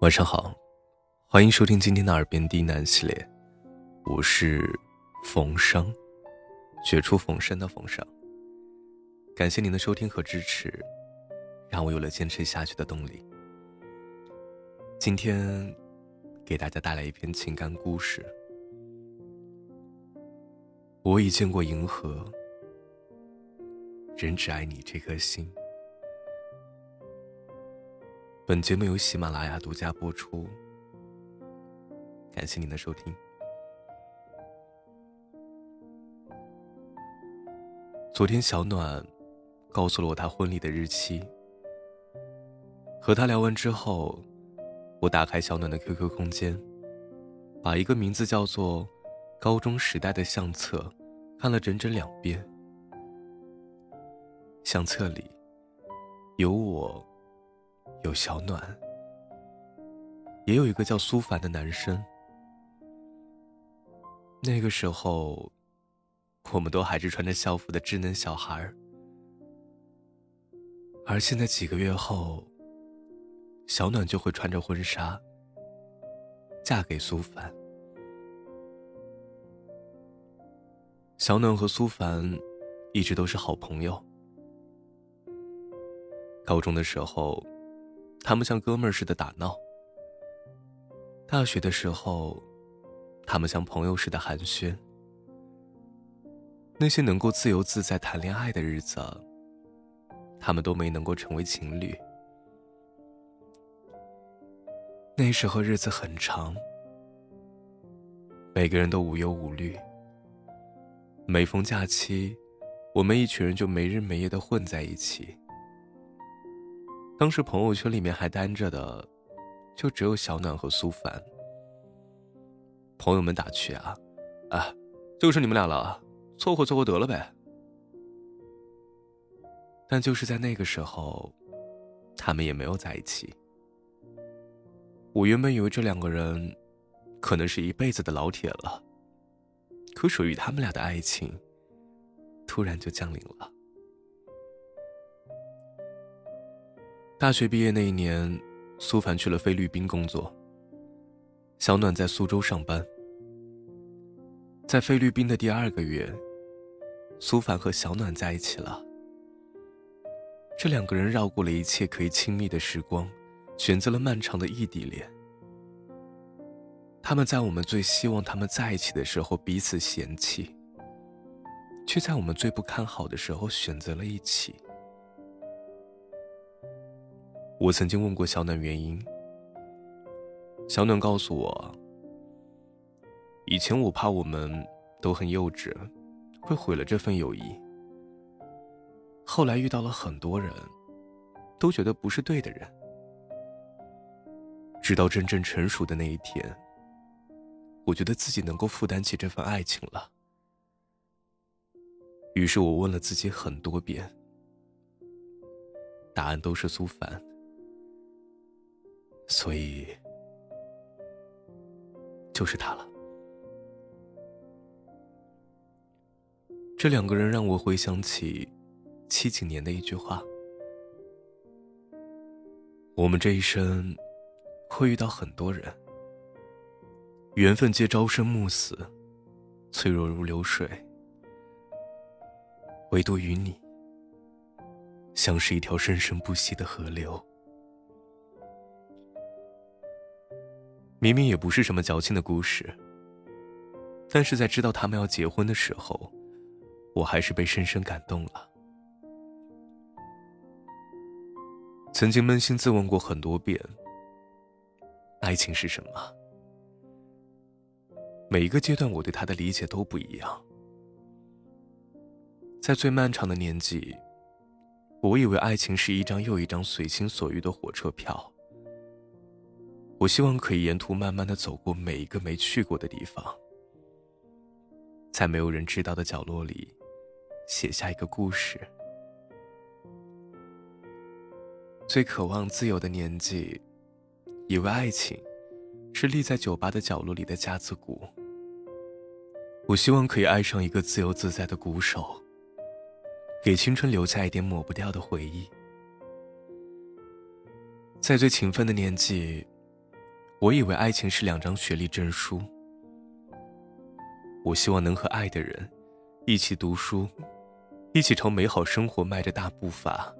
晚上好，欢迎收听今天的耳边低喃系列，我是冯生，绝处逢生的冯生。感谢您的收听和支持，让我有了坚持下去的动力。今天给大家带来一篇情感故事。我已见过银河，人只爱你这颗心。本节目由喜马拉雅独家播出，感谢您的收听。昨天，小暖告诉了我她婚礼的日期。和他聊完之后，我打开小暖的 QQ 空间，把一个名字叫做“高中时代”的相册看了整整两遍。相册里有我。有小暖，也有一个叫苏凡的男生。那个时候，我们都还是穿着校服的稚嫩小孩。而现在几个月后，小暖就会穿着婚纱嫁给苏凡。小暖和苏凡一直都是好朋友。高中的时候。他们像哥们儿似的打闹。大学的时候，他们像朋友似的寒暄。那些能够自由自在谈恋爱的日子，他们都没能够成为情侣。那时候日子很长，每个人都无忧无虑。每逢假期，我们一群人就没日没夜的混在一起。当时朋友圈里面还单着的，就只有小暖和苏凡。朋友们打趣啊，啊，就是你们俩了，凑合凑合得了呗。但就是在那个时候，他们也没有在一起。我原本以为这两个人，可能是一辈子的老铁了。可属于他们俩的爱情，突然就降临了。大学毕业那一年，苏凡去了菲律宾工作。小暖在苏州上班。在菲律宾的第二个月，苏凡和小暖在一起了。这两个人绕过了一切可以亲密的时光，选择了漫长的异地恋。他们在我们最希望他们在一起的时候彼此嫌弃，却在我们最不看好的时候选择了一起。我曾经问过小暖原因，小暖告诉我，以前我怕我们都很幼稚，会毁了这份友谊。后来遇到了很多人，都觉得不是对的人，直到真正成熟的那一天，我觉得自己能够负担起这份爱情了。于是我问了自己很多遍，答案都是苏凡。所以，就是他了。这两个人让我回想起七几年的一句话：我们这一生会遇到很多人，缘分皆朝生暮死，脆弱如流水，唯独与你，像是一条生生不息的河流。明明也不是什么矫情的故事，但是在知道他们要结婚的时候，我还是被深深感动了。曾经扪心自问过很多遍，爱情是什么？每一个阶段，我对他的理解都不一样。在最漫长的年纪，我以为爱情是一张又一张随心所欲的火车票。我希望可以沿途慢慢的走过每一个没去过的地方，在没有人知道的角落里，写下一个故事。最渴望自由的年纪，以为爱情是立在酒吧的角落里的架子鼓。我希望可以爱上一个自由自在的鼓手，给青春留下一点抹不掉的回忆。在最勤奋的年纪。我以为爱情是两张学历证书。我希望能和爱的人一起读书，一起朝美好生活迈着大步伐。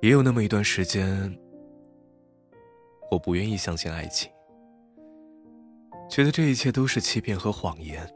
也有那么一段时间，我不愿意相信爱情，觉得这一切都是欺骗和谎言。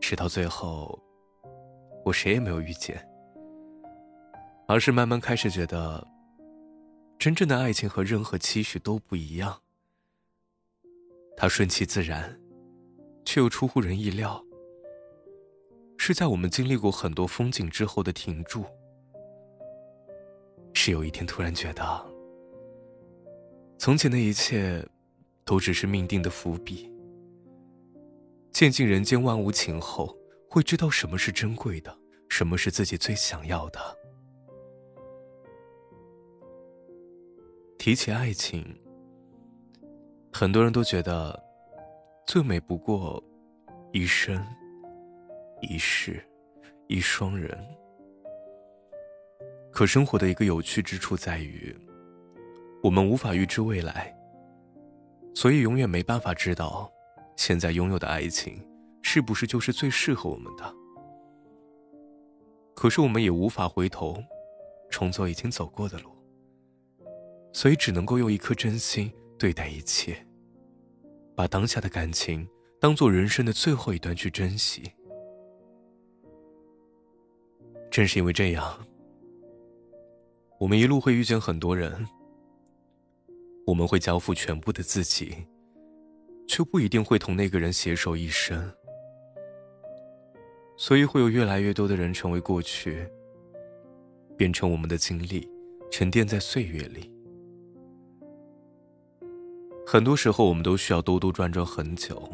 直到最后，我谁也没有遇见，而是慢慢开始觉得，真正的爱情和任何期许都不一样。它顺其自然，却又出乎人意料，是在我们经历过很多风景之后的停住。是有一天突然觉得，从前的一切，都只是命定的伏笔。见尽人间万物情后，会知道什么是珍贵的，什么是自己最想要的。提起爱情，很多人都觉得，最美不过一生、一世、一双人。可生活的一个有趣之处在于，我们无法预知未来，所以永远没办法知道。现在拥有的爱情，是不是就是最适合我们的？可是我们也无法回头，重走已经走过的路，所以只能够用一颗真心对待一切，把当下的感情当做人生的最后一段去珍惜。正是因为这样，我们一路会遇见很多人，我们会交付全部的自己。却不一定会同那个人携手一生，所以会有越来越多的人成为过去，变成我们的经历，沉淀在岁月里。很多时候，我们都需要兜兜转转很久，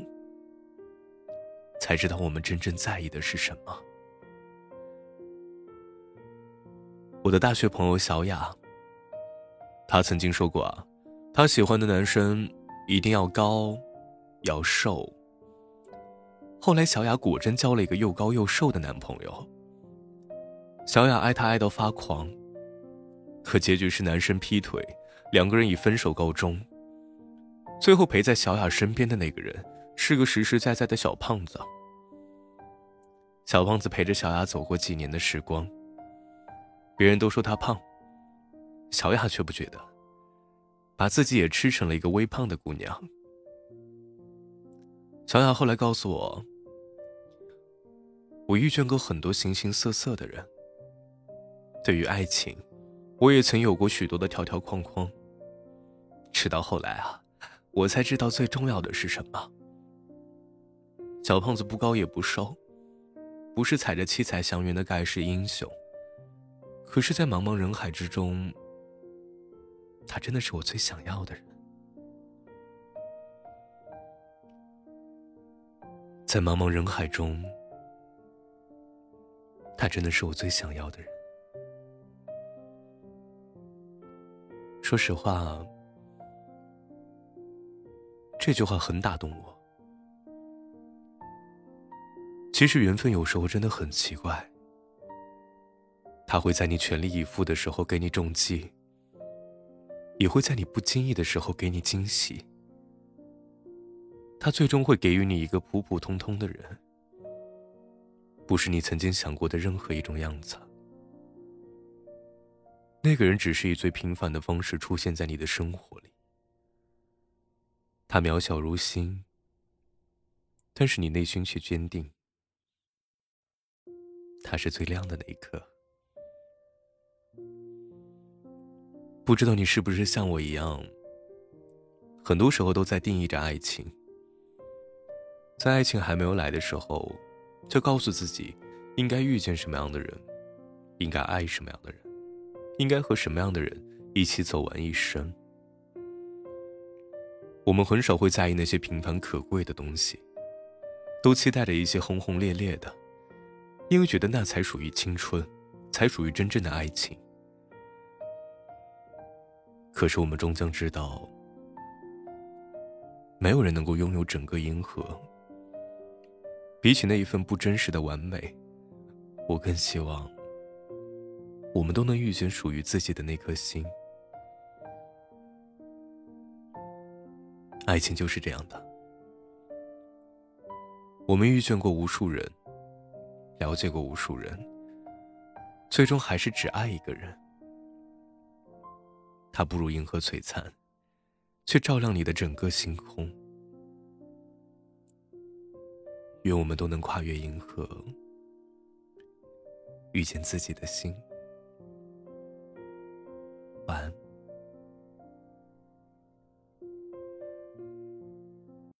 才知道我们真正在意的是什么。我的大学朋友小雅，她曾经说过啊，她喜欢的男生一定要高。要瘦。后来，小雅果真交了一个又高又瘦的男朋友。小雅爱他爱到发狂，可结局是男生劈腿，两个人以分手告终。最后陪在小雅身边的那个人是个实实在在的小胖子。小胖子陪着小雅走过几年的时光，别人都说他胖，小雅却不觉得，把自己也吃成了一个微胖的姑娘。小雅后来告诉我，我遇见过很多形形色色的人。对于爱情，我也曾有过许多的条条框框。直到后来啊，我才知道最重要的是什么。小胖子不高也不瘦，不是踩着七彩祥云的盖世英雄。可是，在茫茫人海之中，他真的是我最想要的人。在茫茫人海中，他真的是我最想要的人。说实话，这句话很打动我。其实缘分有时候真的很奇怪，他会在你全力以赴的时候给你重击，也会在你不经意的时候给你惊喜。他最终会给予你一个普普通通的人，不是你曾经想过的任何一种样子。那个人只是以最平凡的方式出现在你的生活里，他渺小如星，但是你内心却坚定。他是最亮的那一颗。不知道你是不是像我一样，很多时候都在定义着爱情。在爱情还没有来的时候，就告诉自己，应该遇见什么样的人，应该爱什么样的人，应该和什么样的人一起走完一生。我们很少会在意那些平凡可贵的东西，都期待着一些轰轰烈烈的，因为觉得那才属于青春，才属于真正的爱情。可是我们终将知道，没有人能够拥有整个银河。比起那一份不真实的完美，我更希望我们都能遇见属于自己的那颗心。爱情就是这样的。我们遇见过无数人了解过无数人最终还是只爱一个人。他不如银河璀璨却照亮你的整个星空。愿我们都能跨越银河遇见自己的心。晚安。